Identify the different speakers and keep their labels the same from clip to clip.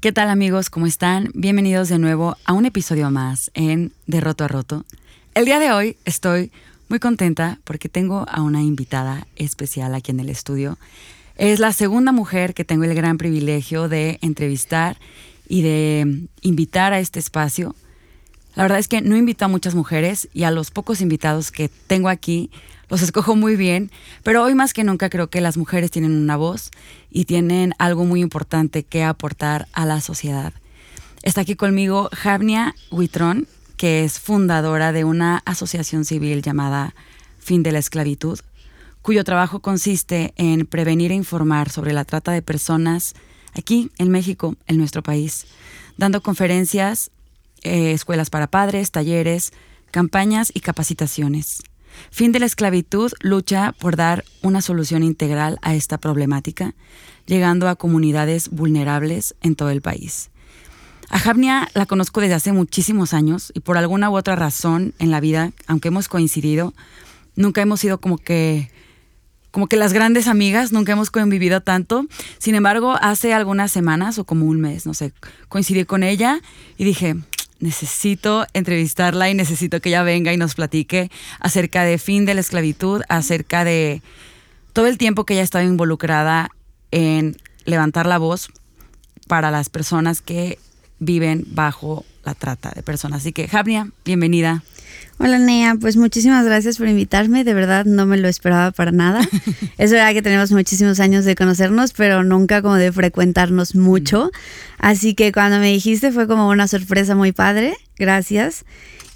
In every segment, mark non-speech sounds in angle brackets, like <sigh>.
Speaker 1: ¿Qué tal amigos? ¿Cómo están? Bienvenidos de nuevo a un episodio más en De Roto a Roto. El día de hoy estoy muy contenta porque tengo a una invitada especial aquí en el estudio. Es la segunda mujer que tengo el gran privilegio de entrevistar y de invitar a este espacio. La verdad es que no invito a muchas mujeres y a los pocos invitados que tengo aquí los escojo muy bien, pero hoy más que nunca creo que las mujeres tienen una voz y tienen algo muy importante que aportar a la sociedad. Está aquí conmigo Javnia Huitrón, que es fundadora de una asociación civil llamada Fin de la Esclavitud, cuyo trabajo consiste en prevenir e informar sobre la trata de personas aquí en México, en nuestro país, dando conferencias, eh, escuelas para padres, talleres, campañas y capacitaciones. Fin de la esclavitud lucha por dar una solución integral a esta problemática, llegando a comunidades vulnerables en todo el país. A Javnia la conozco desde hace muchísimos años y por alguna u otra razón en la vida, aunque hemos coincidido, nunca hemos sido como que como que las grandes amigas, nunca hemos convivido tanto. Sin embargo, hace algunas semanas o como un mes, no sé, coincidí con ella y dije, necesito entrevistarla y necesito que ella venga y nos platique acerca de fin de la esclavitud, acerca de todo el tiempo que ella ha estado involucrada en levantar la voz para las personas que viven bajo la trata de personas. Así que, Javnia, bienvenida.
Speaker 2: Hola Nea, pues muchísimas gracias por invitarme, de verdad no me lo esperaba para nada. <laughs> es verdad que tenemos muchísimos años de conocernos, pero nunca como de frecuentarnos mucho. Así que cuando me dijiste fue como una sorpresa muy padre, gracias.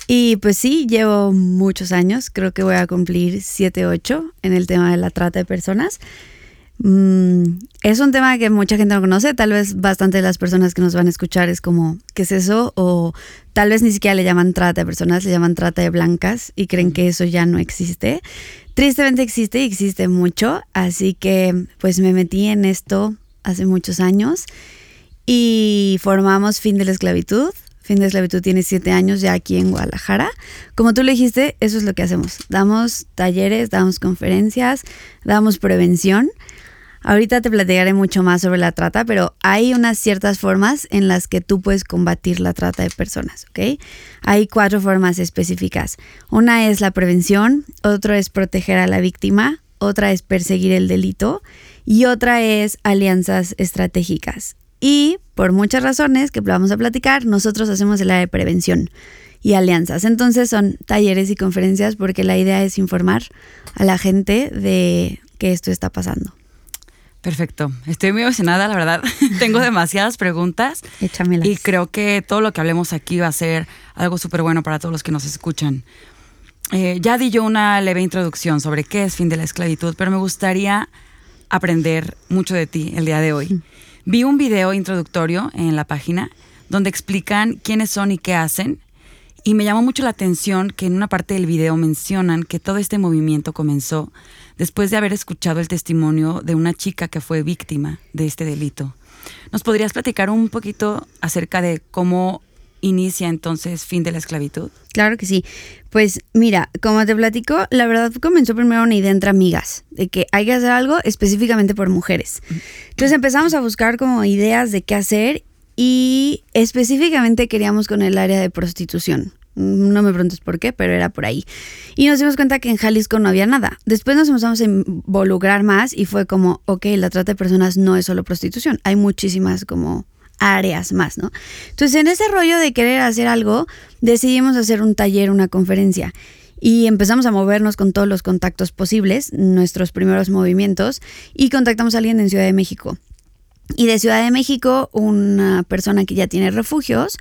Speaker 2: Y pues sí, llevo muchos años, creo que voy a cumplir 7, 8 en el tema de la trata de personas. Mm, es un tema que mucha gente no conoce, tal vez bastante de las personas que nos van a escuchar es como, ¿qué es eso? O tal vez ni siquiera le llaman trata de personas, le llaman trata de blancas y creen que eso ya no existe. Tristemente existe y existe mucho, así que pues me metí en esto hace muchos años y formamos Fin de la Esclavitud. Fin de la Esclavitud tiene siete años ya aquí en Guadalajara. Como tú le dijiste, eso es lo que hacemos. Damos talleres, damos conferencias, damos prevención. Ahorita te platicaré mucho más sobre la trata, pero hay unas ciertas formas en las que tú puedes combatir la trata de personas, ¿ok? Hay cuatro formas específicas. Una es la prevención, otra es proteger a la víctima, otra es perseguir el delito y otra es alianzas estratégicas. Y por muchas razones que vamos a platicar, nosotros hacemos el área de prevención y alianzas. Entonces son talleres y conferencias porque la idea es informar a la gente de que esto está pasando.
Speaker 1: Perfecto. Estoy muy emocionada, la verdad. <laughs> Tengo demasiadas preguntas.
Speaker 2: Échamelas.
Speaker 1: Y creo que todo lo que hablemos aquí va a ser algo súper bueno para todos los que nos escuchan. Eh, ya di yo una leve introducción sobre qué es fin de la esclavitud, pero me gustaría aprender mucho de ti el día de hoy. Vi un video introductorio en la página donde explican quiénes son y qué hacen. Y me llamó mucho la atención que en una parte del video mencionan que todo este movimiento comenzó después de haber escuchado el testimonio de una chica que fue víctima de este delito. ¿Nos podrías platicar un poquito acerca de cómo inicia entonces fin de la esclavitud?
Speaker 2: Claro que sí. Pues mira, como te platico, la verdad comenzó primero una idea entre amigas, de que hay que hacer algo específicamente por mujeres. Entonces empezamos a buscar como ideas de qué hacer y específicamente queríamos con el área de prostitución. No me preguntes por qué, pero era por ahí. Y nos dimos cuenta que en Jalisco no había nada. Después nos empezamos a involucrar más y fue como, ok, la trata de personas no es solo prostitución, hay muchísimas como áreas más, ¿no? Entonces, en ese rollo de querer hacer algo, decidimos hacer un taller, una conferencia. Y empezamos a movernos con todos los contactos posibles, nuestros primeros movimientos, y contactamos a alguien en Ciudad de México. Y de Ciudad de México, una persona que ya tiene refugios,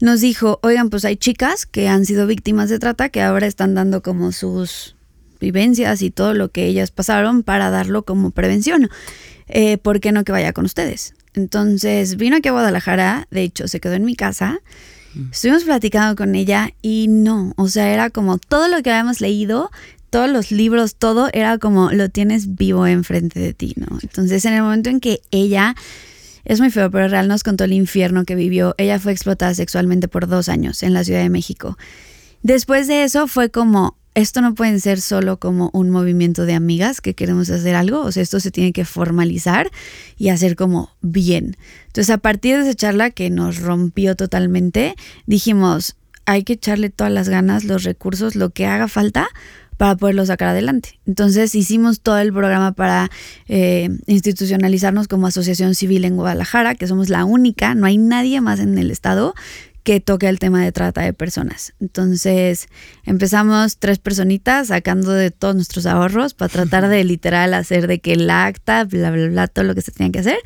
Speaker 2: nos dijo, oigan, pues hay chicas que han sido víctimas de trata que ahora están dando como sus vivencias y todo lo que ellas pasaron para darlo como prevención. Eh, ¿Por qué no que vaya con ustedes? Entonces vino aquí a Guadalajara, de hecho se quedó en mi casa, mm. estuvimos platicando con ella y no, o sea, era como todo lo que habíamos leído, todos los libros, todo era como lo tienes vivo enfrente de ti, ¿no? Entonces en el momento en que ella es muy feo, pero real nos contó el infierno que vivió. Ella fue explotada sexualmente por dos años en la Ciudad de México. Después de eso fue como, esto no puede ser solo como un movimiento de amigas que queremos hacer algo, o sea, esto se tiene que formalizar y hacer como bien. Entonces, a partir de esa charla que nos rompió totalmente, dijimos, hay que echarle todas las ganas, los recursos, lo que haga falta para poderlo sacar adelante. Entonces hicimos todo el programa para eh, institucionalizarnos como asociación civil en Guadalajara, que somos la única, no hay nadie más en el estado que toque el tema de trata de personas. Entonces empezamos tres personitas sacando de todos nuestros ahorros para tratar de <laughs> literal hacer de que el acta, bla, bla, bla, todo lo que se tenía que hacer.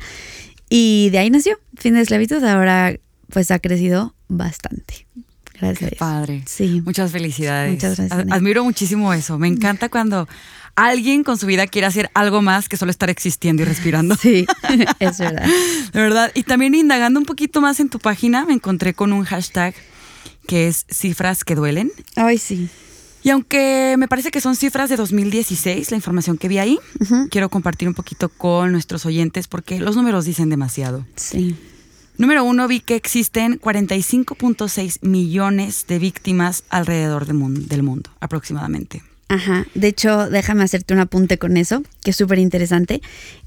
Speaker 2: Y de ahí nació Fin de Esclavitud. Ahora pues ha crecido bastante. Gracias.
Speaker 1: padre.
Speaker 2: Sí.
Speaker 1: Muchas felicidades.
Speaker 2: Muchas gracias.
Speaker 1: Admiro muchísimo eso. Me encanta cuando alguien con su vida quiere hacer algo más que solo estar existiendo y respirando.
Speaker 2: Sí, <laughs> es verdad.
Speaker 1: De verdad. Y también indagando un poquito más en tu página, me encontré con un hashtag que es cifras que duelen.
Speaker 2: Ay, sí.
Speaker 1: Y aunque me parece que son cifras de 2016, la información que vi ahí, quiero compartir un poquito con nuestros oyentes porque los números dicen demasiado.
Speaker 2: Sí.
Speaker 1: Número uno, vi que existen 45.6 millones de víctimas alrededor del mundo, del mundo, aproximadamente.
Speaker 2: Ajá, de hecho, déjame hacerte un apunte con eso, que es súper interesante.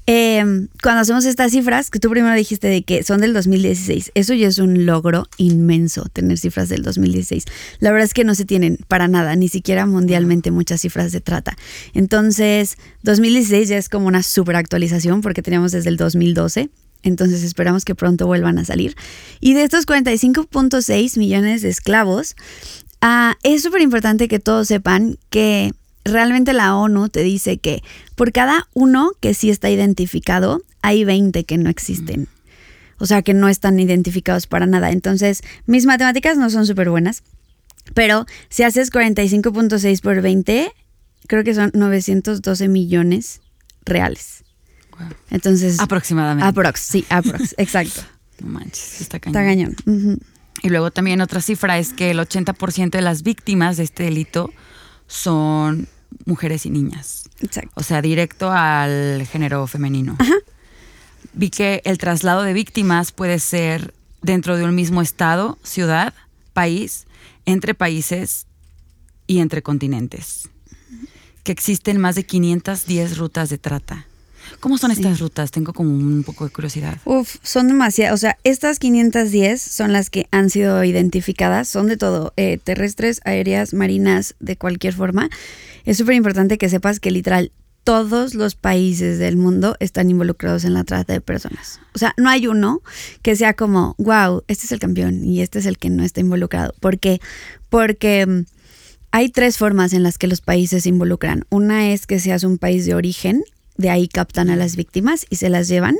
Speaker 2: Em, cuando hacemos estas cifras, que tú primero dijiste de que son del 2016, eso ya es un logro inmenso, tener cifras del 2016. La verdad es que no se tienen para nada, ni siquiera mundialmente muchas cifras de trata. Entonces, 2016 ya es como una super actualización porque teníamos desde el 2012 entonces esperamos que pronto vuelvan a salir. Y de estos 45.6 millones de esclavos, ah, es súper importante que todos sepan que realmente la ONU te dice que por cada uno que sí está identificado, hay 20 que no existen. O sea, que no están identificados para nada. Entonces, mis matemáticas no son súper buenas, pero si haces 45.6 por 20, creo que son 912 millones reales. Entonces.
Speaker 1: Aproximadamente.
Speaker 2: Aprox, sí, aprox, <laughs> exacto.
Speaker 1: No manches, está cañón.
Speaker 2: Está cañón.
Speaker 1: Y luego también otra cifra es que el 80% de las víctimas de este delito son mujeres y niñas.
Speaker 2: Exacto.
Speaker 1: O sea, directo al género femenino. Ajá. Vi que el traslado de víctimas puede ser dentro de un mismo estado, ciudad, país, entre países y entre continentes. Que existen más de 510 rutas de trata ¿Cómo son estas rutas? Tengo como un poco de curiosidad.
Speaker 2: Uf, son demasiadas. O sea, estas 510 son las que han sido identificadas. Son de todo, eh, terrestres, aéreas, marinas, de cualquier forma. Es súper importante que sepas que literal todos los países del mundo están involucrados en la trata de personas. O sea, no hay uno que sea como, wow, este es el campeón y este es el que no está involucrado. ¿Por qué? Porque mm, hay tres formas en las que los países se involucran. Una es que seas un país de origen, de ahí captan a las víctimas y se las llevan.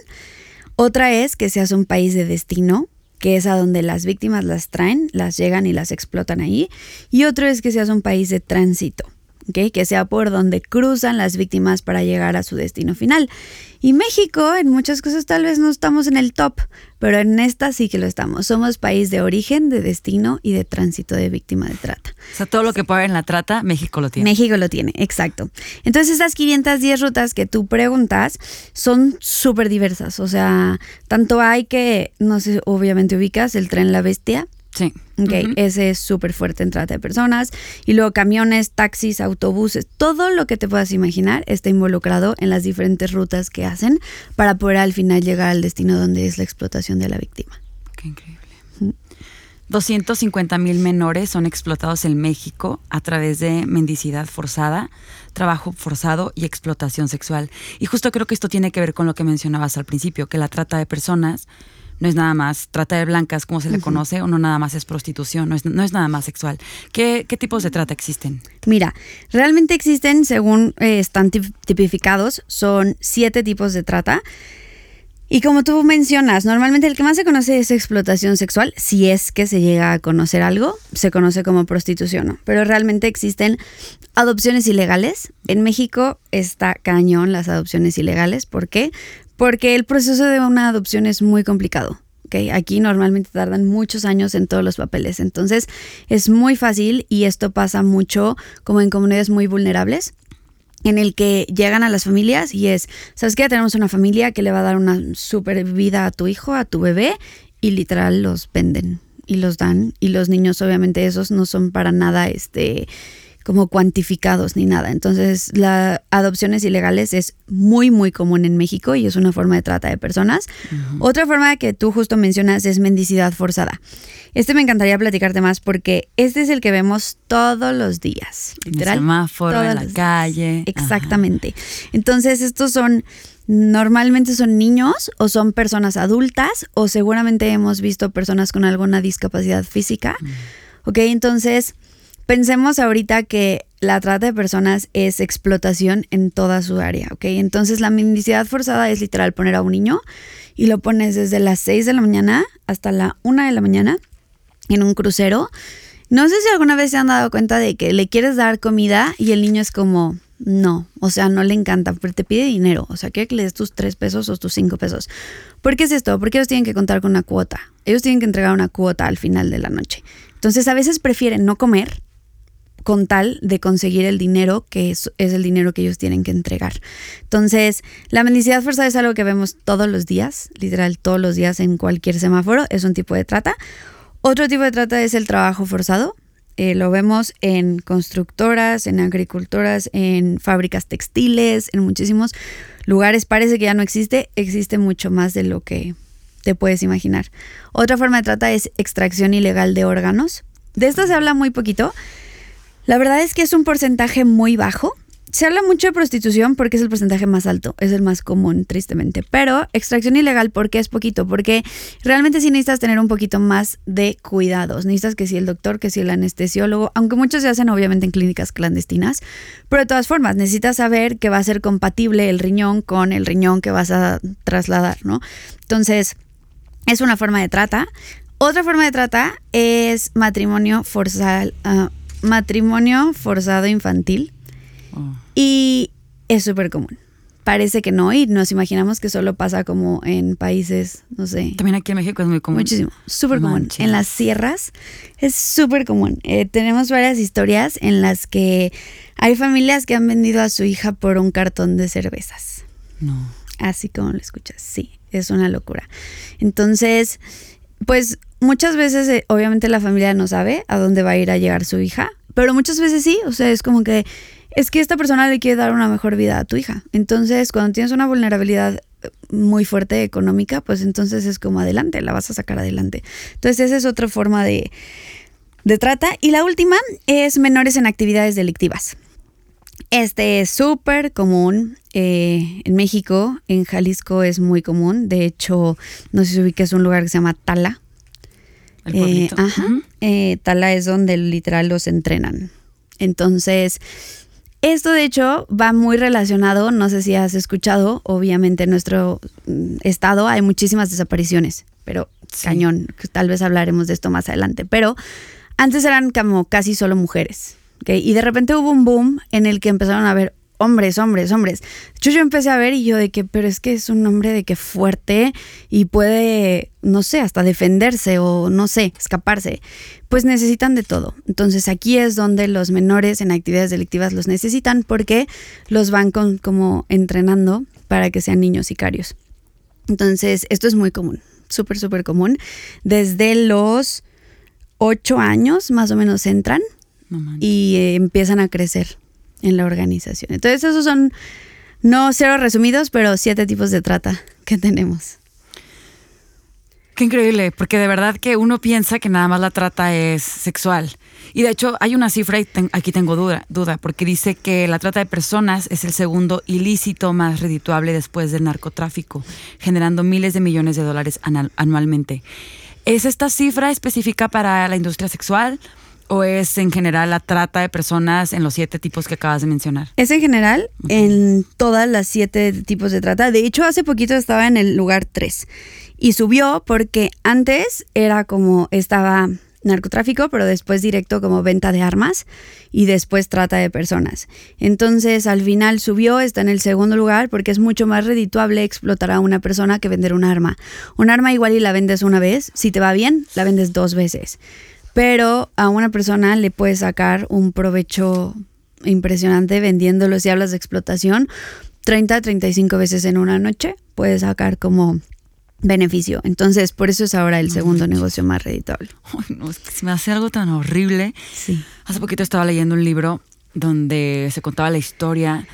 Speaker 2: Otra es que seas un país de destino, que es a donde las víctimas las traen, las llegan y las explotan ahí. Y otro es que seas un país de tránsito, que sea por donde cruzan las víctimas para llegar a su destino final. Y México, en muchas cosas tal vez no estamos en el top, pero en esta sí que lo estamos. Somos país de origen, de destino y de tránsito de víctima de trata.
Speaker 1: O sea, todo lo que puede haber en la trata, México lo tiene.
Speaker 2: México lo tiene, exacto. Entonces, esas 510 rutas que tú preguntas son súper diversas. O sea, tanto hay que, no sé, obviamente ubicas el tren La Bestia,
Speaker 1: Sí.
Speaker 2: Ok, ese es súper fuerte en trata de personas. Y luego camiones, taxis, autobuses, todo lo que te puedas imaginar está involucrado en las diferentes rutas que hacen para poder al final llegar al destino donde es la explotación de la víctima.
Speaker 1: Qué increíble. 250 mil menores son explotados en México a través de mendicidad forzada, trabajo forzado y explotación sexual. Y justo creo que esto tiene que ver con lo que mencionabas al principio, que la trata de personas no es nada más trata de blancas, como se le conoce, o no nada más es prostitución, no es, nada más sexual. ¿Qué, tipos de trata existen?
Speaker 2: Mira, realmente existen, según eh, están tipificados, son siete tipos de trata. Y como tú mencionas, normalmente el que más se conoce es explotación sexual, si es que se llega a conocer algo, se conoce como prostitución, pero realmente existen adopciones ilegales. En México está cañón las adopciones ilegales, ¿por qué? Porque el proceso de una adopción es muy complicado. ¿okay? Aquí normalmente tardan muchos años en todos los papeles, entonces es muy fácil y esto pasa mucho como en comunidades muy vulnerables en el que llegan a las familias y es, ¿sabes qué? Tenemos una familia que le va a dar una super vida a tu hijo, a tu bebé y literal los venden y los dan y los niños obviamente esos no son para nada este como cuantificados ni nada. Entonces, la adopciones ilegales es muy, muy común en México y es una forma de trata de personas. Otra forma que tú justo mencionas es mendicidad forzada. Este me encantaría platicarte más porque este es el que vemos todos los días.
Speaker 1: Literal. En el semáforo, en la calle.
Speaker 2: Exactamente. Entonces, estos son normalmente son niños o son personas adultas o seguramente hemos visto personas con alguna discapacidad física. Ok, entonces Pensemos ahorita que la trata de personas es explotación en toda su área, ¿ok? Entonces la mendicidad forzada es literal poner a un niño y lo pones desde las 6 de la mañana hasta la 1 de la mañana en un crucero. No sé si alguna vez se han dado cuenta de que le quieres dar comida y el niño es como, no, o sea, no le encanta, pero te pide dinero, o sea, quiere que le des tus 3 pesos o tus 5 pesos. ¿Por qué es esto? Porque ellos tienen que contar con una cuota. Ellos tienen que entregar una cuota al final de la noche. Entonces a veces prefieren no comer con tal de conseguir el dinero que es, el dinero que ellos tienen que entregar. Entonces, la mendicidad forzada es algo que vemos todos los días, literal todos los días en cualquier semáforo, es un tipo de trata. Otro tipo de trata es el trabajo forzado. Eh, lo vemos en constructoras, en agricultoras, en fábricas textiles, en muchísimos lugares. Parece que ya no existe, existe mucho más de lo que te puedes imaginar. Otra forma de trata es extracción ilegal de órganos. De esto se habla muy poquito, la verdad es que es un porcentaje muy bajo. Se habla mucho de prostitución porque es el porcentaje más alto, es el más común, tristemente. Pero extracción ilegal, porque es poquito? Porque realmente sí necesitas tener un poquito más de cuidados. Necesitas que si el doctor, que si el anestesiólogo, aunque muchos se hacen obviamente en clínicas clandestinas, pero de todas formas necesitas saber que va a ser compatible el riñón con el riñón que vas a trasladar, ¿no? Entonces, es una forma de trata. Otra forma de trata es matrimonio forzado. Ah, matrimonio forzado infantil. Oh. Y es súper común. Parece que no, y nos imaginamos que solo pasa como en países, no sé.
Speaker 1: También aquí en México es muy común.
Speaker 2: Muchísimo, súper común. En las sierras es súper común. Eh, tenemos varias historias en las que hay familias que han vendido a su hija por un cartón de cervezas.
Speaker 1: No.
Speaker 2: Así como lo escuchas, sí, es una locura. Entonces, pues muchas veces, eh, obviamente, la familia no sabe a dónde va a ir a llegar su hija, pero muchas veces sí, o sea, es como que es que esta persona le quiere dar una mejor vida a tu hija. Entonces, cuando tienes una vulnerabilidad eh, muy fuerte económica, pues entonces es como adelante, la vas a sacar adelante. Entonces, esa es otra forma de, de trata. Y la última es menores en actividades delictivas. Este es súper común eh, en México, en Jalisco es muy común. De hecho, no sé si es un lugar que se llama Tala,
Speaker 1: eh,
Speaker 2: ajá. Eh, Tala es donde literal los entrenan. Entonces, esto de hecho va muy relacionado, no sé si has escuchado, obviamente en nuestro mm, estado hay muchísimas desapariciones, pero cañón, tal vez hablaremos de esto más adelante, pero antes eran como casi solo mujeres, Y de repente hubo un boom en el que empezaron a ver hombres, hombres, hombres. Yo, yo empecé a ver y yo de que, pero es que es un hombre de que fuerte y puede, no sé, hasta defenderse o no sé, escaparse. Pues necesitan de todo. Entonces aquí es donde los menores en actividades delictivas los necesitan porque los van con, como entrenando para que sean niños sicarios. Entonces esto es muy común, súper, súper común. Desde los ocho años más o menos entran y eh, empiezan a crecer en la organización. Entonces esos son, no cero resumidos, pero siete tipos de trata que tenemos.
Speaker 1: Qué increíble, porque de verdad que uno piensa que nada más la trata es sexual. Y de hecho hay una cifra, y aquí tengo duda, duda, porque dice que la trata de personas es el segundo ilícito más redituable después del narcotráfico, generando miles de millones de dólares anualmente. ¿Es esta cifra específica para la industria sexual? ¿O es en general la trata de personas en los siete tipos que acabas de mencionar?
Speaker 2: Es en general en todas las siete tipos de trata. De hecho, hace poquito estaba en el lugar tres y subió porque antes era como estaba narcotráfico, pero después directo como venta de armas y después trata de personas. Entonces al final subió, está en el segundo lugar porque es mucho más redituable explotar a una persona que vender un arma. Un arma igual y la vendes una vez, si te va bien, la vendes dos veces pero a una persona le puedes sacar un provecho impresionante vendiéndolo si hablas de explotación 30 35 veces en una noche puedes sacar como beneficio. Entonces, por eso es ahora el segundo negocio más reditable.
Speaker 1: No, es que se me hace algo tan horrible.
Speaker 2: Sí.
Speaker 1: Hace poquito estaba leyendo un libro donde se contaba la historia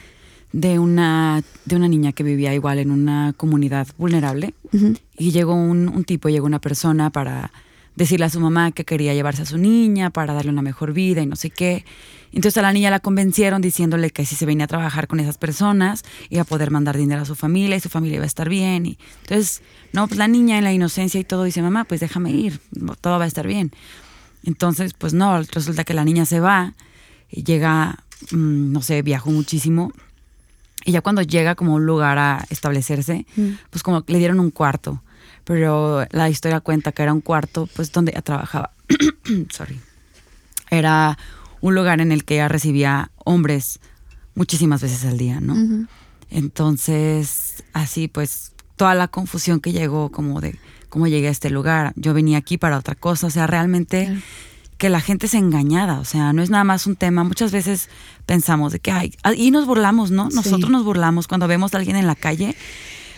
Speaker 1: de una, de una niña que vivía igual en una comunidad vulnerable. Y llegó un, un tipo, llegó una persona para decirle a su mamá que quería llevarse a su niña para darle una mejor vida y no sé qué. Entonces a la niña la convencieron diciéndole que si se venía a trabajar con esas personas iba a poder mandar dinero a su familia y su familia iba a estar bien. Y entonces, no, pues la niña en la inocencia y todo dice, mamá, pues déjame ir, todo va a estar bien. Entonces, pues no, resulta que la niña se va y llega, mm, no sé, viajó muchísimo. Y ya cuando llega como a un lugar a establecerse,
Speaker 2: Mm.
Speaker 1: pues como le dieron un cuarto. Pero la historia cuenta que era un cuarto, pues donde ella trabajaba. <clears throat> Sorry. Era un lugar en el que ella recibía hombres muchísimas veces al día, ¿no? Entonces, así pues, toda la confusión que llegó como de cómo llegué a este lugar. Yo venía aquí para otra cosa, o sea, realmente que la gente es engañada, o sea, no es nada más un tema. Muchas veces pensamos de que hay, y nos burlamos, ¿no?
Speaker 2: Sí.
Speaker 1: Nosotros nos burlamos cuando vemos a alguien en la calle,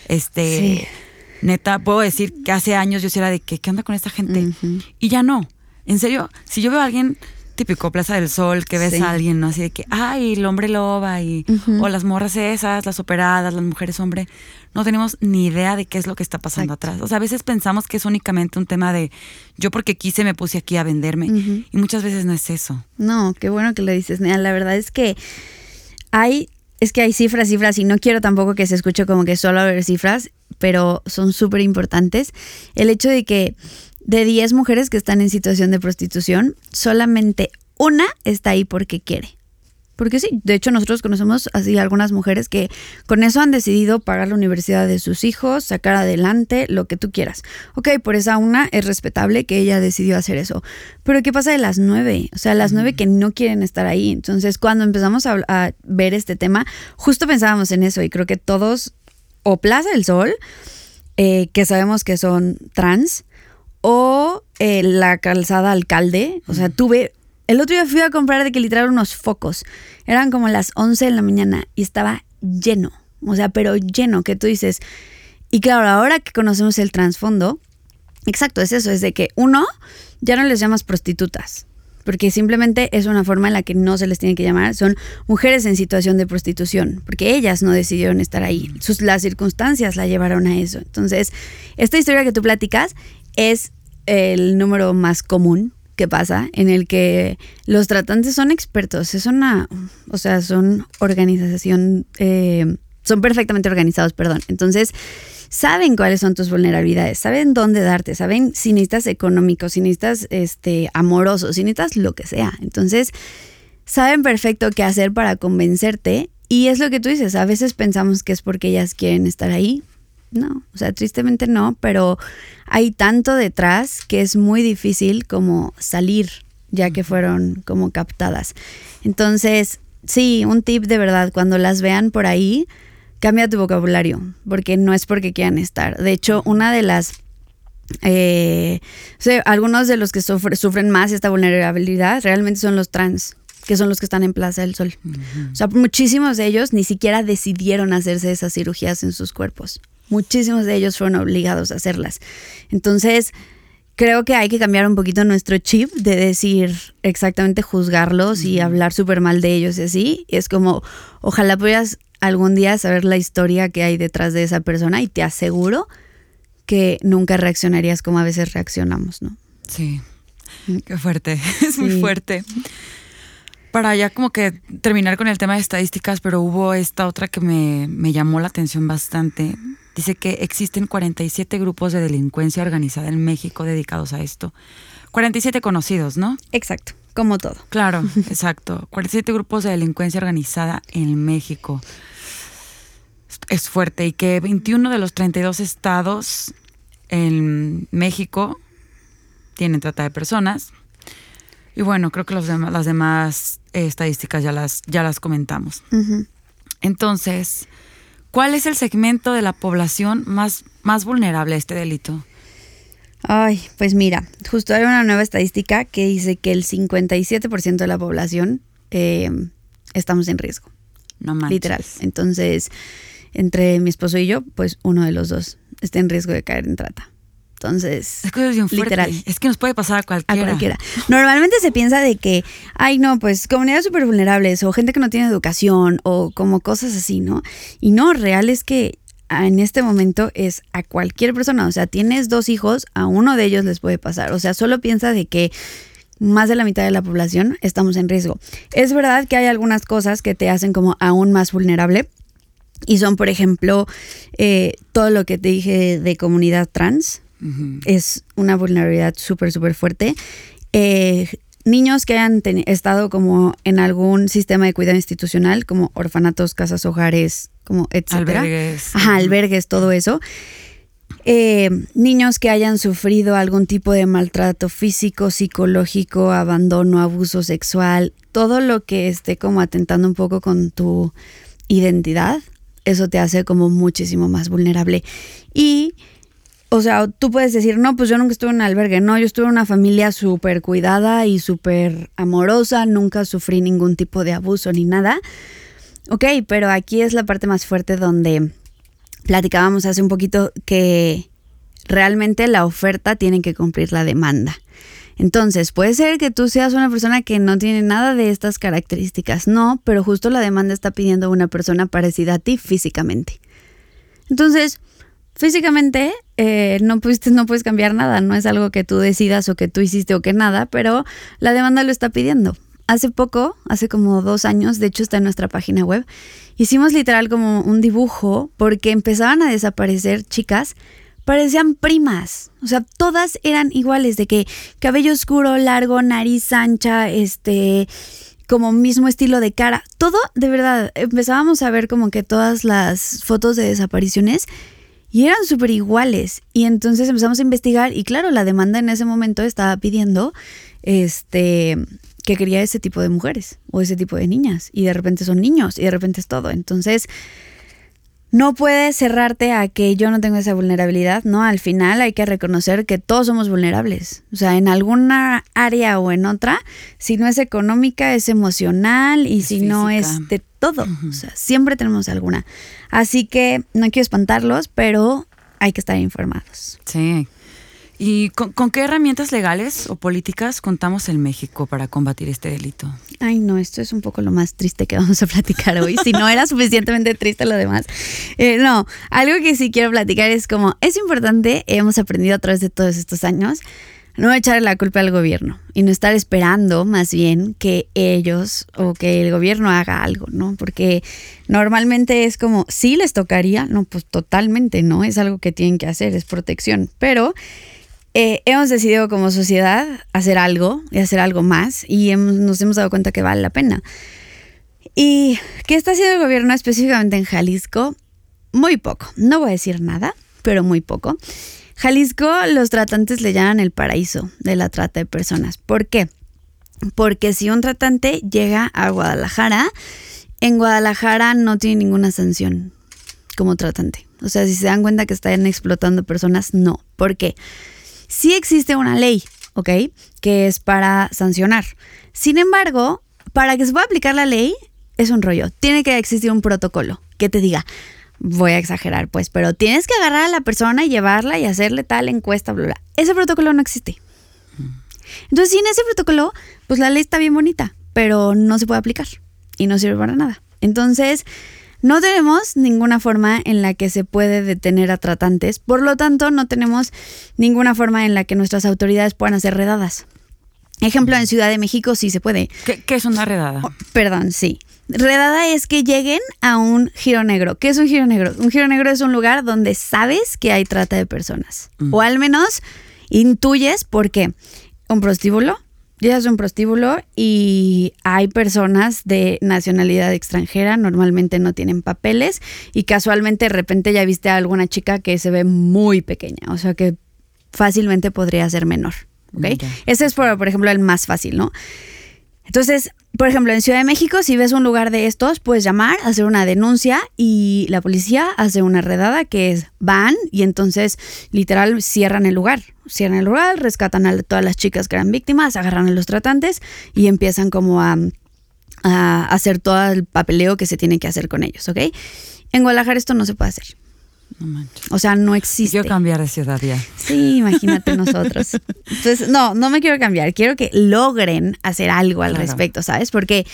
Speaker 1: este,
Speaker 2: Sí.
Speaker 1: Neta, puedo decir que hace años yo sí era de que, ¿qué onda con esta gente? Y ya no. En serio, si yo veo a alguien típico Plaza del Sol, que ves
Speaker 2: Sí.
Speaker 1: a alguien, ¿no? Así de que, ay, el hombre loba y o las morras esas, las operadas, las mujeres hombre, no tenemos ni idea de qué es lo que está pasando
Speaker 2: Exacto.
Speaker 1: atrás. O sea, a veces pensamos que es únicamente un tema de yo porque quise me puse aquí a venderme y muchas veces no es eso.
Speaker 2: No, qué bueno que lo dices, Nea. La verdad es que hay, es que hay cifras, cifras, y no quiero tampoco que se escuche como que solo haber cifras, pero son súper importantes. El hecho de que de 10 mujeres que están en situación de prostitución, solamente una está ahí porque quiere. Porque sí, de hecho nosotros conocemos así algunas mujeres que con eso han decidido pagar la universidad de sus hijos, sacar adelante lo que tú quieras. Ok, por esa una es respetable que ella decidió hacer eso. Pero ¿qué pasa de las nueve? O sea, las nueve que no quieren estar ahí. Entonces, cuando empezamos a, a ver este tema, justo pensábamos en eso y creo que todos, o Plaza del Sol, eh, que sabemos que son trans, o eh, la calzada alcalde. O sea, tuve. El otro día fui a comprar de que literal unos focos. Eran como las 11 de la mañana y estaba lleno. O sea, pero lleno, que tú dices. Y claro, ahora que conocemos el trasfondo, exacto, es eso: es de que uno, ya no les llamas prostitutas. Porque simplemente es una forma en la que no se les tiene que llamar. Son mujeres en situación de prostitución. Porque ellas no decidieron estar ahí. Sus, las circunstancias la llevaron a eso. Entonces, esta historia que tú platicas es el número más común que pasa, en el que los tratantes son expertos. Es una, o sea, son organización, eh, son perfectamente organizados, perdón. Entonces, saben cuáles son tus vulnerabilidades, saben dónde darte, saben si necesitas económico, si necesitas este, amoroso, si necesitas lo que sea. Entonces, saben perfecto qué hacer para convencerte. Y es lo que tú dices, a veces pensamos que es porque ellas quieren estar ahí. No, o sea, tristemente no, pero hay tanto detrás que es muy difícil como salir, ya que fueron como captadas. Entonces, sí, un tip de verdad, cuando las vean por ahí, cambia tu vocabulario, porque no es porque quieran estar. De hecho, una de las eh, o sea, algunos de los que sufre- sufren más esta vulnerabilidad realmente son los trans, que son los que están en Plaza del Sol. O sea, muchísimos de ellos ni siquiera decidieron hacerse esas cirugías en sus cuerpos. Muchísimos de ellos fueron obligados a hacerlas. Entonces, creo que hay que cambiar un poquito nuestro chip de decir exactamente juzgarlos y hablar súper mal de ellos y así. Es como, ojalá pudieras algún día saber la historia que hay detrás de esa persona y te aseguro que nunca reaccionarías como a veces reaccionamos, ¿no?
Speaker 1: Sí, qué fuerte, <laughs> es muy fuerte. Para ya como que terminar con el tema de estadísticas, pero hubo esta otra que me, me llamó la atención bastante. Dice que existen 47 grupos de delincuencia organizada en México dedicados a esto. 47 conocidos, ¿no?
Speaker 2: Exacto, como todo.
Speaker 1: Claro, <laughs> exacto. 47 grupos de delincuencia organizada en México. Es fuerte y que 21 de los 32 estados en México tienen trata de personas. Y bueno, creo que los las demás eh, estadísticas ya las, ya las comentamos. Entonces, ¿cuál es el segmento de la población más, más vulnerable a este delito?
Speaker 2: Ay, pues mira, justo hay una nueva estadística que dice que el 57% de la población eh, estamos en riesgo,
Speaker 1: No manches.
Speaker 2: literal. Entonces, entre mi esposo y yo, pues uno de los dos está en riesgo de caer en trata. Entonces,
Speaker 1: es bien
Speaker 2: literal.
Speaker 1: Es que nos puede pasar a cualquiera.
Speaker 2: A cualquiera. Normalmente se piensa de que, ay, no, pues comunidades súper vulnerables o gente que no tiene educación o como cosas así, ¿no? Y no, real es que en este momento es a cualquier persona. O sea, tienes dos hijos, a uno de ellos les puede pasar. O sea, solo piensa de que más de la mitad de la población estamos en riesgo. Es verdad que hay algunas cosas que te hacen como aún más vulnerable. Y son, por ejemplo, eh, todo lo que te dije de comunidad trans. Es una vulnerabilidad súper, súper fuerte. Eh, niños que hayan estado como en algún sistema de cuidado institucional, como orfanatos, casas, hogares, como etcétera.
Speaker 1: Albergues.
Speaker 2: Ajá, albergues, todo eso. Eh, niños que hayan sufrido algún tipo de maltrato físico, psicológico, abandono, abuso sexual, todo lo que esté como atentando un poco con tu identidad, eso te hace como muchísimo más vulnerable. Y, o sea, tú puedes decir, no, pues yo nunca estuve en un albergue, no, yo estuve en una familia súper cuidada y súper amorosa, nunca sufrí ningún tipo de abuso ni nada. Ok, pero aquí es la parte más fuerte donde platicábamos hace un poquito que realmente la oferta tiene que cumplir la demanda. Entonces, puede ser que tú seas una persona que no tiene nada de estas características, no, pero justo la demanda está pidiendo una persona parecida a ti físicamente. Entonces, físicamente eh, no, no puedes cambiar nada, no es algo que tú decidas o que tú hiciste o que nada, pero la demanda lo está pidiendo. Hace poco, hace como dos años, de hecho está en nuestra página web, hicimos literal como un dibujo porque empezaban a desaparecer chicas, parecían primas, o sea, todas eran iguales, de que cabello oscuro, largo, nariz ancha, este, como mismo estilo de cara, todo de verdad, empezábamos a ver como que todas las fotos de desapariciones y eran súper iguales. Y entonces empezamos a investigar y claro, la demanda en ese momento estaba pidiendo este que quería ese tipo de mujeres o ese tipo de niñas y de repente son niños y de repente es todo. Entonces, no puedes cerrarte a que yo no tengo esa vulnerabilidad, ¿no? Al final hay que reconocer que todos somos vulnerables. O sea, en alguna área o en otra, si no es económica, es emocional y
Speaker 1: Es
Speaker 2: si no es de todo. O sea, siempre tenemos alguna. Así que no quiero espantarlos, pero hay que estar informados.
Speaker 1: Sí. ¿Y con, qué herramientas legales o políticas contamos en México para combatir este delito?
Speaker 2: Ay, no, esto es un poco lo más triste que vamos a platicar hoy. Si no era suficientemente triste lo demás. Eh, no, algo que sí quiero platicar es como, es importante, hemos aprendido a través de todos estos años, no echarle la culpa al gobierno y no estar esperando más bien que ellos o que el gobierno haga algo, ¿no? Porque normalmente es como, sí les tocaría, no, pues totalmente, ¿no? Es algo que tienen que hacer, es protección, pero eh, hemos decidido como sociedad hacer algo y hacer algo más y nos hemos dado cuenta que vale la pena. ¿Y qué está haciendo el gobierno específicamente en Jalisco? Muy poco. No voy a decir nada, pero muy poco. Jalisco, los tratantes le llaman el paraíso de la trata de personas. ¿Por qué? Porque si un tratante llega a Guadalajara, en Guadalajara no tiene ninguna sanción como tratante. O sea, si se dan cuenta que están explotando personas, no. ¿Por qué? Sí existe una ley, ¿ok? Que es para sancionar. Sin embargo, para que se pueda aplicar la ley, es un rollo. Tiene que existir un protocolo que te diga, voy a exagerar, pues, pero tienes que agarrar a la persona y llevarla y hacerle tal encuesta, bla, bla. Ese protocolo no existe. Entonces, sin ese protocolo, pues la ley está bien bonita, pero no se puede aplicar y no sirve para nada. Entonces, no tenemos ninguna forma en la que se puede detener a tratantes, por lo tanto, no tenemos ninguna forma en la que nuestras autoridades puedan hacer redadas. Ejemplo, en Ciudad de México sí se puede.
Speaker 1: ¿Qué, qué es una redada?
Speaker 2: Oh, perdón, sí. Redada es que lleguen a un giro negro. ¿Qué es un giro negro? Un giro negro es un lugar donde sabes que hay trata de personas.
Speaker 1: Mm.
Speaker 2: O al menos intuyes por qué. Un prostíbulo, llegas a un prostíbulo y hay personas de nacionalidad extranjera, normalmente no tienen papeles y casualmente de repente ya viste a alguna chica que se ve muy pequeña, o sea que fácilmente podría ser menor. ¿ok?
Speaker 1: Ya.
Speaker 2: Ese es, por, por ejemplo, el más fácil, ¿no? Entonces, por ejemplo, en Ciudad de México, si ves un lugar de estos, puedes llamar, hacer una denuncia y la policía hace una redada que es van y entonces literal cierran el lugar. Cierran el lugar, rescatan a todas las chicas que eran víctimas, agarran a los tratantes y empiezan como a, a hacer todo el papeleo que se tiene que hacer con ellos, ¿ok? En Guadalajara esto no se puede hacer. O sea, no existe.
Speaker 1: Quiero cambiar de ciudad ya.
Speaker 2: Sí, imagínate <laughs> nosotros. Entonces, no, no me quiero cambiar. Quiero que logren hacer algo al respecto, ¿sabes? Porque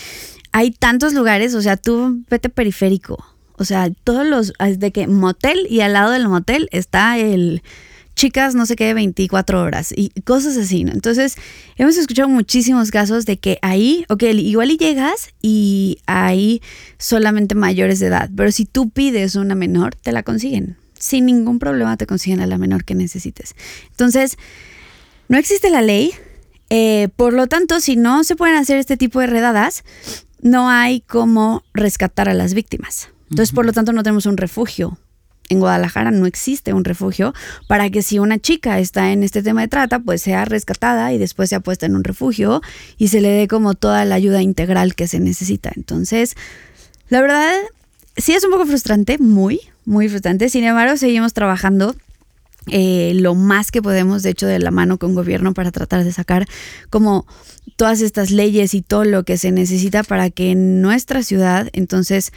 Speaker 2: hay tantos lugares, o sea, tú vete periférico. O sea, todos los, de que motel y al lado del motel está el chicas no sé qué 24 horas y cosas así, ¿no? Entonces, hemos escuchado muchísimos casos de que ahí, ok, igual y llegas y hay solamente mayores de edad, pero si tú pides una menor, te la consiguen. Sin ningún problema te consiguen a la menor que necesites. Entonces, no existe la ley, eh, por lo tanto, si no se pueden hacer este tipo de redadas, no hay cómo rescatar a las víctimas. Entonces, por lo tanto, no tenemos un refugio en Guadalajara no existe un refugio para que si una chica está en este tema de trata, pues sea rescatada y después sea puesta en un refugio y se le dé como toda la ayuda integral que se necesita. Entonces, la verdad, sí es un poco frustrante, muy, muy frustrante. Sin embargo, seguimos trabajando eh, lo más que podemos, de hecho, de la mano con gobierno para tratar de sacar como todas estas leyes y todo lo que se necesita para que en nuestra ciudad, entonces,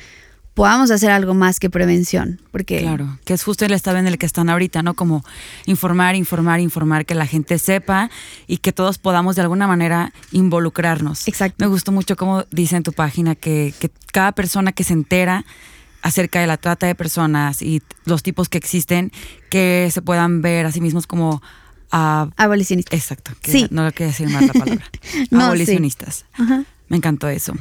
Speaker 2: podamos hacer algo más que prevención. Porque
Speaker 1: claro, que es justo el estado en el que están ahorita, ¿no? Como informar, informar, informar, que la gente sepa y que todos podamos de alguna manera involucrarnos.
Speaker 2: Exacto.
Speaker 1: Me gustó mucho como dice en tu página que, cada persona que se entera acerca de la trata de personas y los tipos que existen, que se puedan ver a sí mismos como
Speaker 2: abolicionistas.
Speaker 1: Exacto. sí. No lo quería decir más la palabra. <laughs> abolicionistas. Me encantó eso.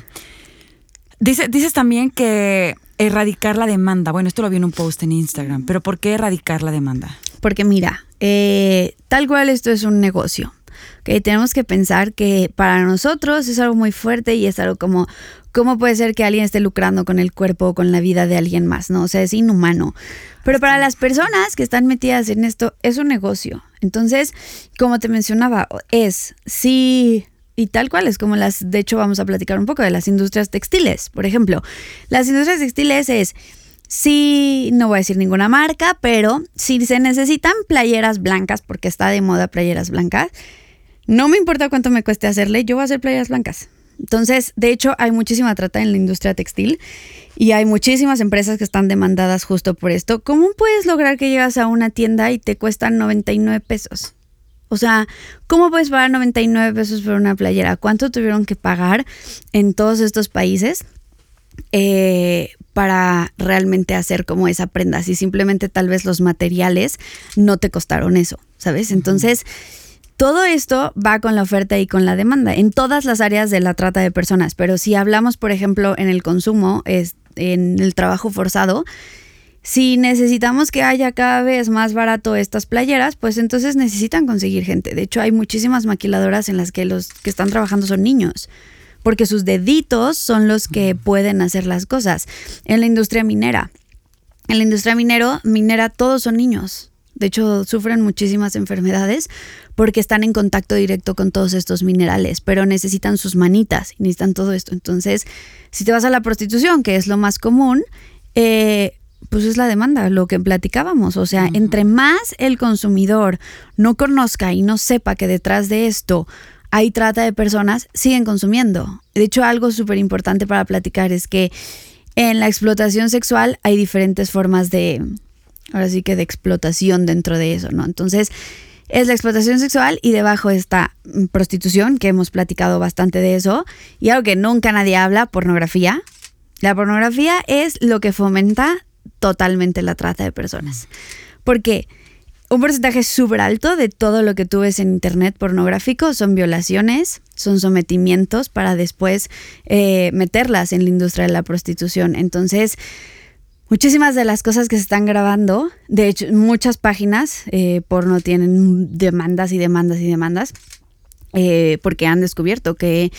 Speaker 1: Dice, dices también que erradicar la demanda. Bueno, esto lo vi en un post en Instagram, pero ¿por qué erradicar la demanda?
Speaker 2: Porque mira, eh, tal cual esto es un negocio. que Tenemos que pensar que para nosotros es algo muy fuerte y es algo como, ¿cómo puede ser que alguien esté lucrando con el cuerpo o con la vida de alguien más? ¿no? O sea, es inhumano. Pero para las personas que están metidas en esto, es un negocio. Entonces, como te mencionaba, es si y tal cual es como las, de hecho vamos a platicar un poco de las industrias textiles, por ejemplo. Las industrias textiles es, sí, no voy a decir ninguna marca, pero si se necesitan playeras blancas, porque está de moda playeras blancas, no me importa cuánto me cueste hacerle, yo voy a hacer playeras blancas. Entonces, de hecho, hay muchísima trata en la industria textil y hay muchísimas empresas que están demandadas justo por esto. ¿Cómo puedes lograr que llegas a una tienda y te cuestan 99 pesos? O sea, ¿cómo puedes pagar 99 pesos por una playera? ¿Cuánto tuvieron que pagar en todos estos países eh, para realmente hacer como esa prenda? Si simplemente tal vez los materiales no te costaron eso, ¿sabes? Entonces... Todo esto va con la oferta y con la demanda en todas las áreas de la trata de personas, pero si hablamos, por ejemplo, en el consumo, es, en el trabajo forzado, si necesitamos que haya cada vez más barato estas playeras, pues entonces necesitan conseguir gente. De hecho, hay muchísimas maquiladoras en las que los que están trabajando son niños, porque sus deditos son los que pueden hacer las cosas. En la industria minera, en la industria minero, minera todos son niños. De hecho, sufren muchísimas enfermedades porque están en contacto directo con todos estos minerales, pero necesitan sus manitas y necesitan todo esto. Entonces, si te vas a la prostitución, que es lo más común, eh, pues es la demanda, lo que platicábamos. O sea, entre más el consumidor no conozca y no sepa que detrás de esto hay trata de personas, siguen consumiendo. De hecho, algo súper importante para platicar es que en la explotación sexual hay diferentes formas de, ahora sí que de explotación dentro de eso, ¿no? Entonces, es la explotación sexual y debajo está prostitución, que hemos platicado bastante de eso, y algo que nunca nadie habla, pornografía. La pornografía es lo que fomenta totalmente la trata de personas. Porque un porcentaje súper alto de todo lo que tú ves en Internet pornográfico son violaciones, son sometimientos para después eh, meterlas en la industria de la prostitución. Entonces, muchísimas de las cosas que se están grabando, de hecho, muchas páginas eh, porno tienen demandas y demandas y demandas, eh, porque han descubierto que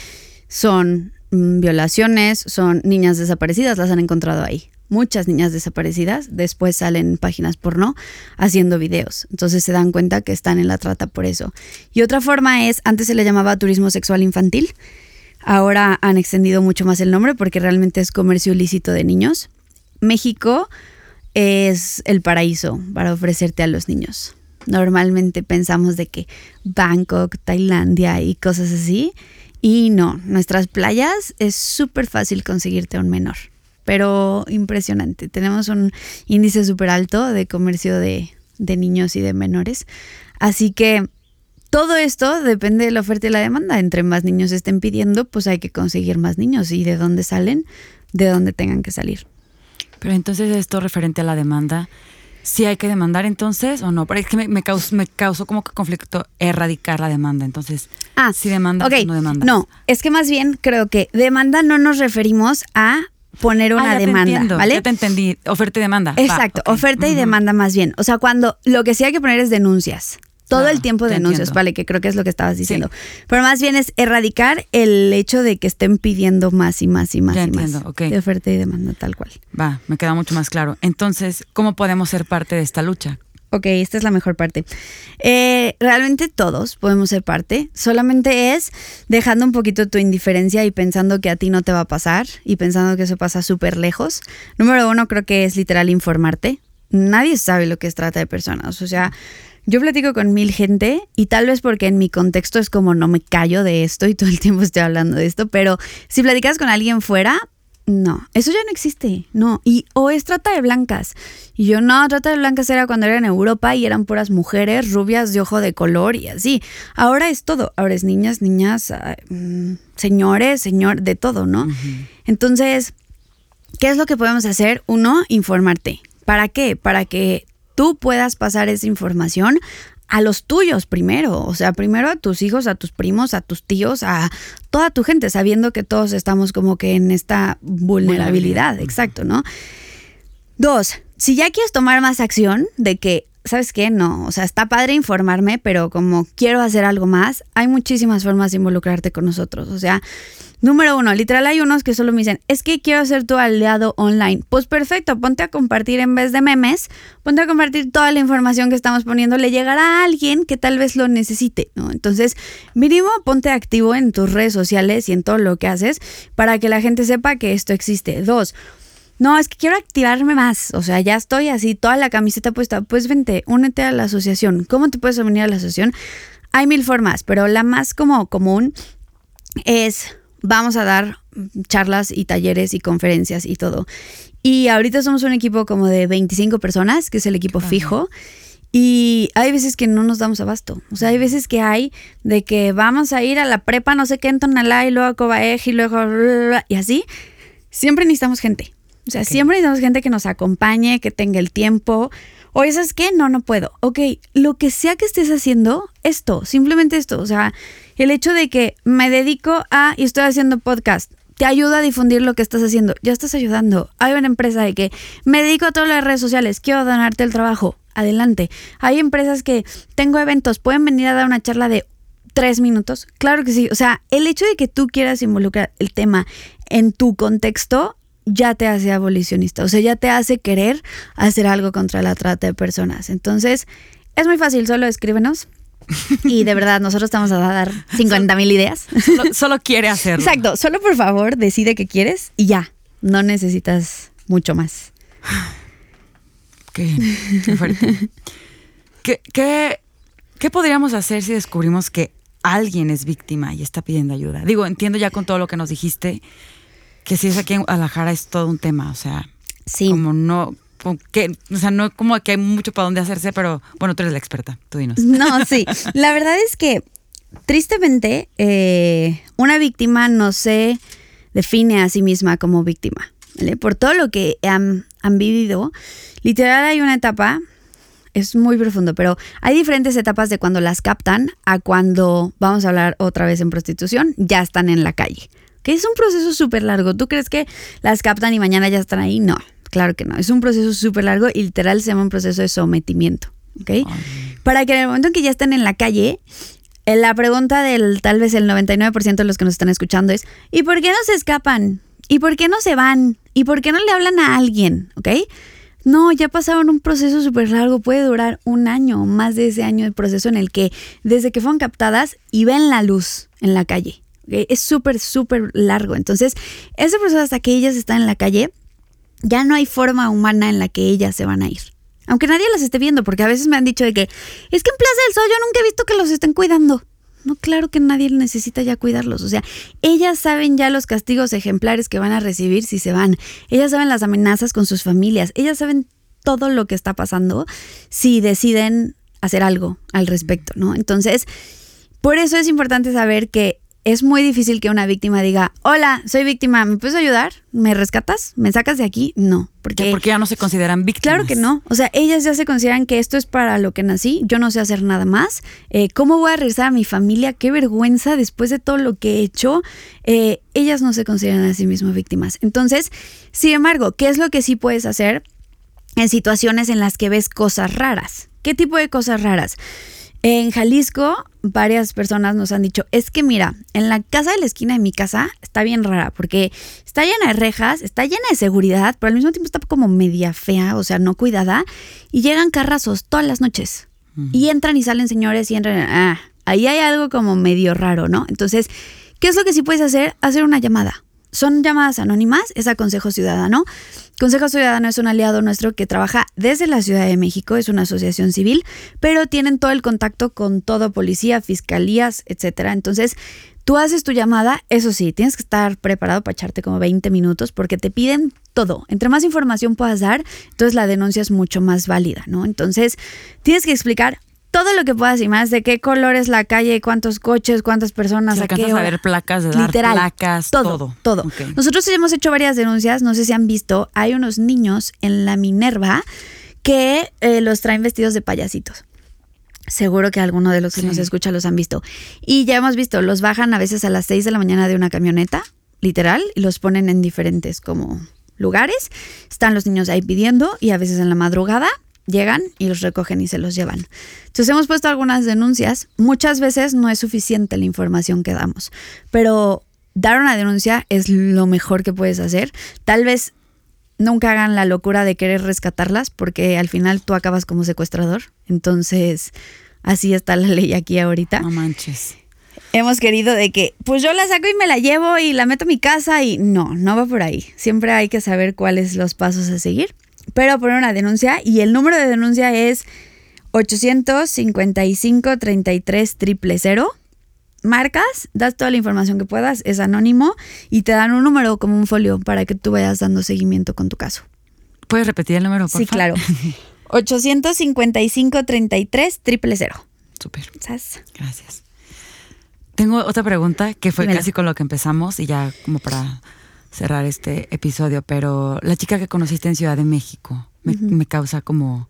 Speaker 2: son violaciones, son niñas desaparecidas, las han encontrado ahí muchas niñas desaparecidas después salen páginas porno haciendo videos. Entonces se dan cuenta que están en la trata por eso. Y otra forma es, antes se le llamaba turismo sexual infantil. Ahora han extendido mucho más el nombre porque realmente es comercio ilícito de niños. México es el paraíso para ofrecerte a los niños. Normalmente pensamos de que Bangkok, Tailandia y cosas así. Y no, nuestras playas es súper fácil conseguirte un menor pero impresionante. Tenemos un índice súper alto de comercio de, de niños y de menores. Así que todo esto depende de la oferta y la demanda. Entre más niños estén pidiendo, pues hay que conseguir más niños. ¿Y de dónde salen? De dónde tengan que salir.
Speaker 1: Pero entonces esto referente a la demanda, ¿sí hay que demandar entonces o no? Pero es que me, me, causó, me causó como que conflicto erradicar la demanda. Entonces,
Speaker 2: Ah,
Speaker 1: si demandas
Speaker 2: ok.
Speaker 1: o no demandas.
Speaker 2: No, es que más bien creo que demanda no nos referimos a poner
Speaker 1: Ah,
Speaker 2: una
Speaker 1: te
Speaker 2: demanda,
Speaker 1: entiendo,
Speaker 2: ¿vale?
Speaker 1: Ya te entendí. Oferta y demanda. Va,
Speaker 2: Exacto, oferta y demanda más bien. O sea, cuando lo que sí hay que poner es denuncias. Todo
Speaker 1: Claro,
Speaker 2: el tiempo denuncias,
Speaker 1: entiendo.
Speaker 2: vale, que creo que es lo que estabas diciendo. Pero más bien es erradicar el hecho de que estén pidiendo más y más y más
Speaker 1: Ya
Speaker 2: y más. De oferta y demanda tal cual.
Speaker 1: Va, me queda mucho más claro. Entonces, ¿cómo podemos ser parte de esta lucha?
Speaker 2: Ok, esta es la mejor parte. Eh, realmente todos podemos ser parte, solamente es dejando un poquito tu indiferencia y pensando que a ti no te va a pasar y pensando que eso pasa súper lejos. Número uno, creo que es literal informarte. Nadie sabe lo que es trata de personas. O sea, yo platico con mil gente y tal vez porque en mi contexto es como no me callo de esto y todo el tiempo estoy hablando de esto, pero si platicas con alguien fuera, no, eso ya no existe, no. Y o es trata de blancas. Y yo no, trata de blancas era cuando era en Europa y eran puras mujeres rubias de ojo de color y así. Ahora es todo, ahora es niñas, niñas, mm, señores, señor, de todo, ¿no? Entonces, ¿qué es lo que podemos hacer? Uno, informarte. ¿Para qué? Para que tú puedas pasar esa información a los tuyos primero, o sea, primero a tus hijos, a tus primos, a tus tíos, a toda tu gente, sabiendo que todos estamos como que en esta vulnerabilidad,
Speaker 1: Vulnerabilidad.
Speaker 2: exacto, ¿no? Dos, si ya quieres tomar más acción de que, ¿sabes qué? No, o sea, está padre informarme, pero como quiero hacer algo más, hay muchísimas formas de involucrarte con nosotros. O sea, número uno, literal hay unos que solo me dicen, es que quiero ser tu aliado online. Pues perfecto, ponte a compartir en vez de memes, ponte a compartir toda la información que estamos poniendo, le llegará a alguien que tal vez lo necesite, ¿no? Entonces, mínimo ponte activo en tus redes sociales y en todo lo que haces para que la gente sepa que esto existe. Dos, no, es que quiero activarme más. O sea, ya estoy así, toda la camiseta puesta. Pues vente, únete a la asociación. ¿Cómo te puedes unir a la asociación? Hay mil formas, pero la más como común es vamos a dar charlas y talleres y conferencias y todo. Y ahorita somos un equipo como de 25 personas, que es el equipo fijo. Y hay veces que no nos damos abasto. O sea, hay veces que hay de que vamos a ir a la prepa, no sé qué, en Tonalá, y luego a Cobaej, y luego... Y así. Siempre necesitamos gente. O sea,
Speaker 1: Ok.
Speaker 2: siempre necesitamos gente que nos acompañe, que tenga el tiempo. Oye, ¿sabes qué? No, no puedo. Ok, lo que sea que estés haciendo, esto, simplemente esto. O sea, el hecho de que me dedico a y estoy haciendo podcast, te ayuda a difundir lo que estás haciendo. Ya estás ayudando. Hay una empresa de que me dedico a todas las redes sociales, quiero donarte el trabajo. Adelante. Hay empresas que tengo eventos, pueden venir a dar una charla de tres minutos. Claro que sí. O sea, el hecho de que tú quieras involucrar el tema en tu contexto ya te hace abolicionista. O sea, ya te hace querer hacer algo contra la trata de personas. Entonces, es muy fácil, solo escríbenos. Y de verdad, nosotros estamos a dar 50 mil ideas.
Speaker 1: Solo, solo quiere hacerlo.
Speaker 2: Exacto, solo por favor decide qué quieres y ya, no necesitas mucho más.
Speaker 1: Qué fuerte. ¿Qué, qué, qué podríamos hacer si descubrimos que alguien es víctima y está pidiendo ayuda? Digo, entiendo ya con todo lo que nos dijiste que si es aquí en Guadalajara es todo un tema, o sea,
Speaker 2: Sí.
Speaker 1: como no, como que, o sea, no como que hay mucho para dónde hacerse, pero bueno, tú eres la experta, tú dinos.
Speaker 2: No, sí. La verdad es que, tristemente, eh, una víctima no se define a sí misma como víctima. ¿vale? Por todo lo que han, han vivido, literal hay una etapa, es muy profundo, pero hay diferentes etapas de cuando las captan a cuando, vamos a hablar otra vez en prostitución, ya están en la calle. Que es un proceso súper largo. ¿Tú crees que las captan y mañana ya están ahí? No, claro que no. Es un proceso súper largo y literal se llama un proceso de sometimiento. ¿Ok? Para que en el momento en que ya estén en la calle, eh, la pregunta del tal vez el 99% de los que nos están escuchando es, ¿y por qué no se escapan? ¿Y por qué no se van? ¿Y por qué no le hablan a alguien? ¿Ok? No, ya pasaron un proceso súper largo, puede durar un año o más de ese año de proceso en el que desde que fueron captadas y ven la luz en la calle. ¿Ok? Es súper, súper largo. Entonces, ese proceso hasta que ellas están en la calle, ya no hay forma humana en la que ellas se van a ir. Aunque nadie las esté viendo, porque a veces me han dicho de que es que en Plaza del Sol yo nunca he visto que los estén cuidando. No, claro que nadie necesita ya cuidarlos. O sea, ellas saben ya los castigos ejemplares que van a recibir si se van. Ellas saben las amenazas con sus familias. Ellas saben todo lo que está pasando si deciden hacer algo al respecto, ¿no? Entonces, por eso es importante saber que es muy difícil que una víctima diga, hola, soy víctima, ¿me puedes ayudar? ¿Me rescatas? ¿Me sacas de aquí? No,
Speaker 1: porque, porque ya no se consideran víctimas.
Speaker 2: Claro que no. O sea, ellas ya se consideran que esto es para lo que nací, yo no sé hacer nada más. Eh, ¿Cómo voy a regresar a mi familia? Qué vergüenza después de todo lo que he hecho. Eh, ellas no se consideran a sí mismas víctimas. Entonces, sin embargo, ¿qué es lo que sí puedes hacer en situaciones en las que ves cosas raras? ¿Qué tipo de cosas raras? En Jalisco, varias personas nos han dicho, es que mira, en la casa de la esquina de mi casa está bien rara, porque está llena de rejas, está llena de seguridad, pero al mismo tiempo está como media fea, o sea, no cuidada, y llegan carrazos todas las noches. Y entran y salen señores y entran, ah, ahí hay algo como medio raro, ¿no? Entonces, ¿qué es lo que sí puedes hacer? Hacer una llamada. Son llamadas anónimas, es a Consejo Ciudadano. Consejo Ciudadano es un aliado nuestro que trabaja desde la Ciudad de México, es una asociación civil, pero tienen todo el contacto con todo policía, fiscalías, etcétera. Entonces, tú haces tu llamada, eso sí, tienes que estar preparado para echarte como 20 minutos porque te piden todo. Entre más información puedas dar, entonces la denuncia es mucho más válida, ¿no? Entonces, tienes que explicar todo lo que puedas y más, de qué color es la calle, cuántos coches, cuántas personas,
Speaker 1: a qué hora. placas, de dar Literal, placas, todo.
Speaker 2: Todo. Nosotros hemos hecho varias denuncias, no sé si han visto, hay unos niños en la Minerva que eh, los traen vestidos de payasitos. Seguro que alguno de los que nos escucha los han visto. Y ya hemos visto, los bajan a veces a las 6 de la mañana de una camioneta, literal, y los ponen en diferentes como lugares. Están los niños ahí pidiendo y a veces en la madrugada llegan y los recogen y se los llevan. Entonces hemos puesto algunas denuncias. Muchas veces no es suficiente la información que damos, pero dar una denuncia es lo mejor que puedes hacer. Tal vez nunca hagan la locura de querer rescatarlas porque al final tú acabas como secuestrador. Entonces, así está la ley aquí ahorita.
Speaker 1: No manches.
Speaker 2: Hemos querido de que, pues yo la saco y me la llevo y la meto a mi casa y no, no va por ahí. Siempre hay que saber cuáles los pasos a seguir pero poner una denuncia y el número de denuncia es 855 33 000. Marcas, das toda la información que puedas, es anónimo y te dan un número como un folio para que tú vayas dando seguimiento con tu caso.
Speaker 1: ¿Puedes repetir el número, por
Speaker 2: Sí, claro. 855 33 000.
Speaker 1: Súper. Gracias. Tengo otra pregunta que fue casi con lo que empezamos y ya como para cerrar este episodio, pero la chica que conociste en Ciudad de México me, causa como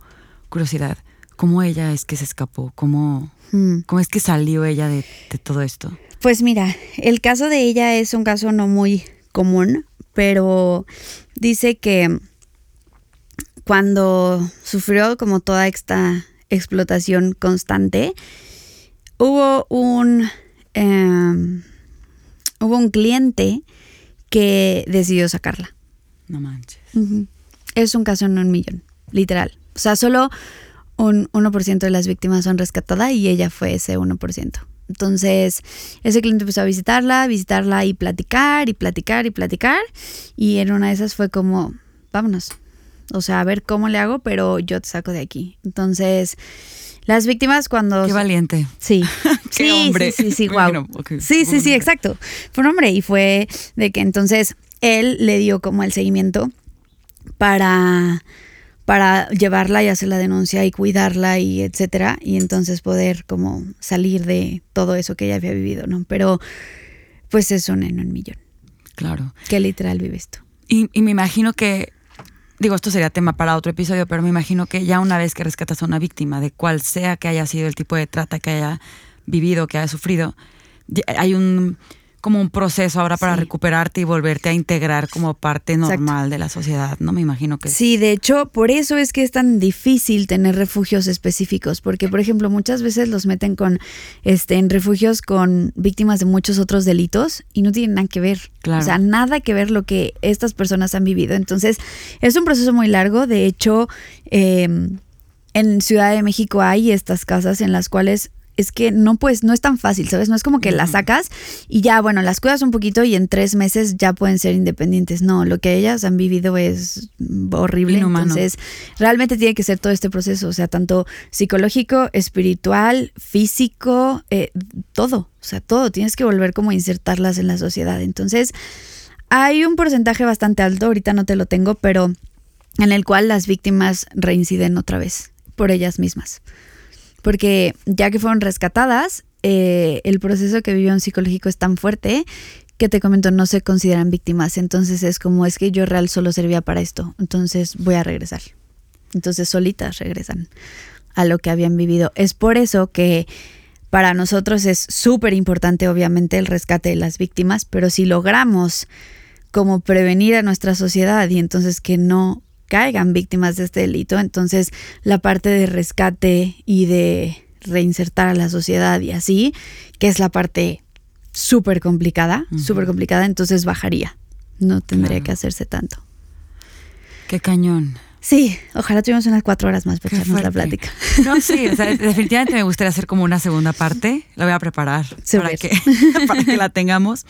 Speaker 1: curiosidad. ¿Cómo ella es que se escapó? ¿Cómo, hmm. ¿cómo es que salió ella de, todo esto?
Speaker 2: Pues mira, el caso de ella es un caso no muy común, pero dice que cuando sufrió como toda esta explotación constante, hubo un, em, hubo un cliente que decidió sacarla.
Speaker 1: No manches.
Speaker 2: Es un caso en un millón, literal. O sea, solo un 1% de las víctimas son rescatadas y ella fue ese 1%. Entonces, ese cliente empezó a visitarla, visitarla y platicar y platicar y platicar. Y en una de esas fue como, vámonos. O sea, a ver cómo le hago, pero yo te saco de aquí. Entonces, las víctimas cuando...
Speaker 1: Qué valiente.
Speaker 2: Sí. <laughs>
Speaker 1: Qué hombre.
Speaker 2: Sí, sí, sí, wow. Sí, sí, sí, exacto. Fue un hombre y fue de que entonces él le dio como el seguimiento para para llevarla y hacer la denuncia y cuidarla y etcétera y entonces poder como salir de todo eso que ella había vivido, ¿no? Pero pues es un en un millón.
Speaker 1: Claro.
Speaker 2: Que literal vive esto.
Speaker 1: Y, y me imagino que digo, esto sería tema para otro episodio, pero me imagino que ya una vez que rescatas a una víctima, de cual sea que haya sido el tipo de trata que haya vivido, que haya sufrido, hay un como un proceso ahora para recuperarte y volverte a integrar como parte normal de la sociedad, ¿no? Me imagino que...
Speaker 2: Sí, de hecho, por eso es que es tan difícil tener refugios específicos, porque, por ejemplo, muchas veces los meten con, este, en refugios con víctimas de muchos otros delitos y no tienen nada que ver. O sea, nada que ver lo que estas personas han vivido. Entonces, es un proceso muy largo. De hecho, em, en Ciudad de México hay estas casas en las cuales es que no puedes, no es tan fácil, ¿sabes? No es como que las sacas y ya, bueno, las cuidas un poquito y en tres meses ya pueden ser independientes. No, lo que ellas han vivido es horrible. Entonces, realmente tiene que ser todo este proceso, o sea, tanto psicológico, espiritual, físico, eh, todo, o sea, todo. Tienes que volver como a insertarlas en la sociedad. Entonces, hay un porcentaje bastante alto, ahorita no te lo tengo, pero en el cual las víctimas reinciden otra vez por ellas mismas porque ya que fueron rescatadas, eh, el proceso que vivió un psicológico es tan fuerte que te comento, no se consideran víctimas. Entonces es como, es que yo real solo servía para esto, entonces voy a regresar. Entonces solitas regresan a lo que habían vivido. Es por eso que para nosotros es súper importante, obviamente, el rescate de las víctimas, pero si logramos como prevenir a nuestra sociedad y entonces que no caigan víctimas de este delito. Entonces, la parte de rescate y de reinsertar a la sociedad y así, que es la parte súper complicada, súper complicada, entonces bajaría. No tendría que hacerse tanto.
Speaker 1: Qué cañón.
Speaker 2: Sí, ojalá tuviéramos unas cuatro horas más para echarnos la plática.
Speaker 1: No, sí, <laughs> definitivamente me gustaría hacer como una segunda parte. La voy a preparar para que, <laughs> para que la tengamos.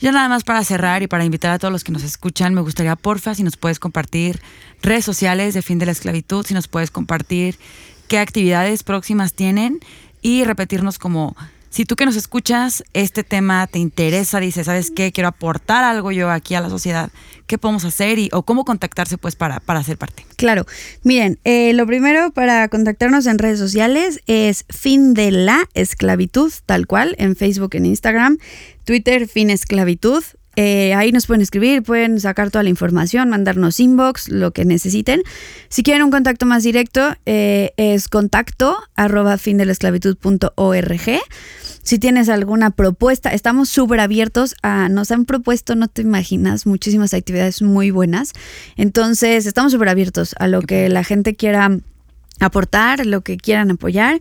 Speaker 1: Ya nada más para cerrar y para invitar a todos los que nos escuchan, me gustaría, porfa, si nos puedes compartir redes sociales de fin de la esclavitud, si nos puedes compartir qué actividades próximas tienen y repetirnos como si tú que nos escuchas, este tema te interesa, dices, ¿sabes qué? Quiero aportar algo yo aquí a la sociedad. ¿Qué podemos hacer y, o cómo contactarse pues para, para ser parte?
Speaker 2: Claro. Miren, eh, lo primero para contactarnos en redes sociales es fin de la esclavitud, tal cual, en Facebook, en Instagram, Twitter, fin esclavitud. Eh, ahí nos pueden escribir, pueden sacar toda la información, mandarnos inbox, lo que necesiten. Si quieren un contacto más directo, eh, es contacto arroba esclavitud.org. Si tienes alguna propuesta, estamos súper abiertos a, nos han propuesto, no te imaginas, muchísimas actividades muy buenas. Entonces, estamos súper abiertos a lo que la gente quiera aportar, lo que quieran apoyar.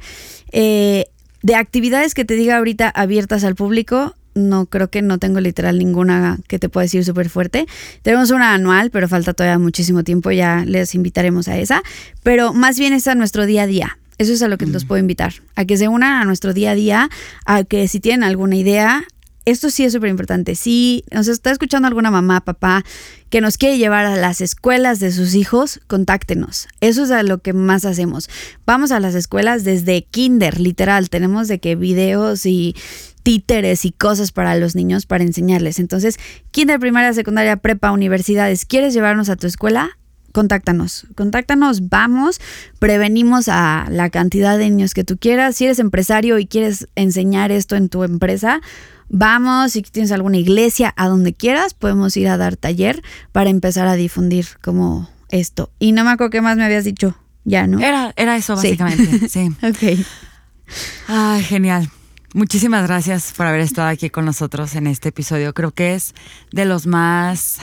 Speaker 2: Eh, de actividades que te diga ahorita abiertas al público, no creo que no tengo literal ninguna que te pueda decir súper fuerte. Tenemos una anual, pero falta todavía muchísimo tiempo, ya les invitaremos a esa. Pero más bien es a nuestro día a día. Eso es a lo que los mm. puedo invitar, a que se unan a nuestro día a día, a que si tienen alguna idea, esto sí es súper importante. Si nos está escuchando alguna mamá, papá, que nos quiere llevar a las escuelas de sus hijos, contáctenos. Eso es a lo que más hacemos. Vamos a las escuelas desde kinder, literal. Tenemos de que videos y títeres y cosas para los niños para enseñarles. Entonces, kinder, primaria, secundaria, prepa, universidades, ¿quieres llevarnos a tu escuela? Contáctanos, contáctanos, vamos, prevenimos a la cantidad de niños que tú quieras. Si eres empresario y quieres enseñar esto en tu empresa, vamos, si tienes alguna iglesia, a donde quieras, podemos ir a dar taller para empezar a difundir como esto. Y no me acuerdo qué más me habías dicho, ya, ¿no?
Speaker 1: Era, era eso básicamente, sí. <laughs>
Speaker 2: ok.
Speaker 1: Ay, genial. Muchísimas gracias por haber estado aquí con nosotros en este episodio. Creo que es de los más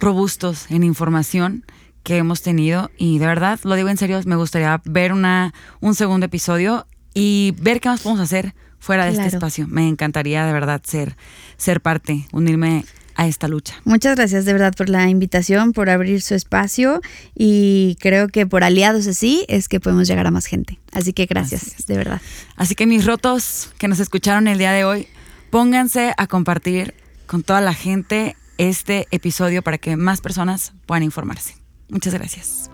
Speaker 1: robustos en información que hemos tenido y de verdad, lo digo en serio, me gustaría ver una, un segundo episodio y ver qué más podemos hacer fuera de este espacio. Me encantaría de verdad ser, ser parte, unirme a esta lucha.
Speaker 2: Muchas gracias de verdad por la invitación, por abrir su espacio y creo que por aliados así es que podemos llegar a más gente. Así que gracias, de verdad.
Speaker 1: Así que mis rotos que nos escucharon el día de hoy, pónganse a compartir con toda la gente este episodio para que más personas puedan informarse. Muchas gracias.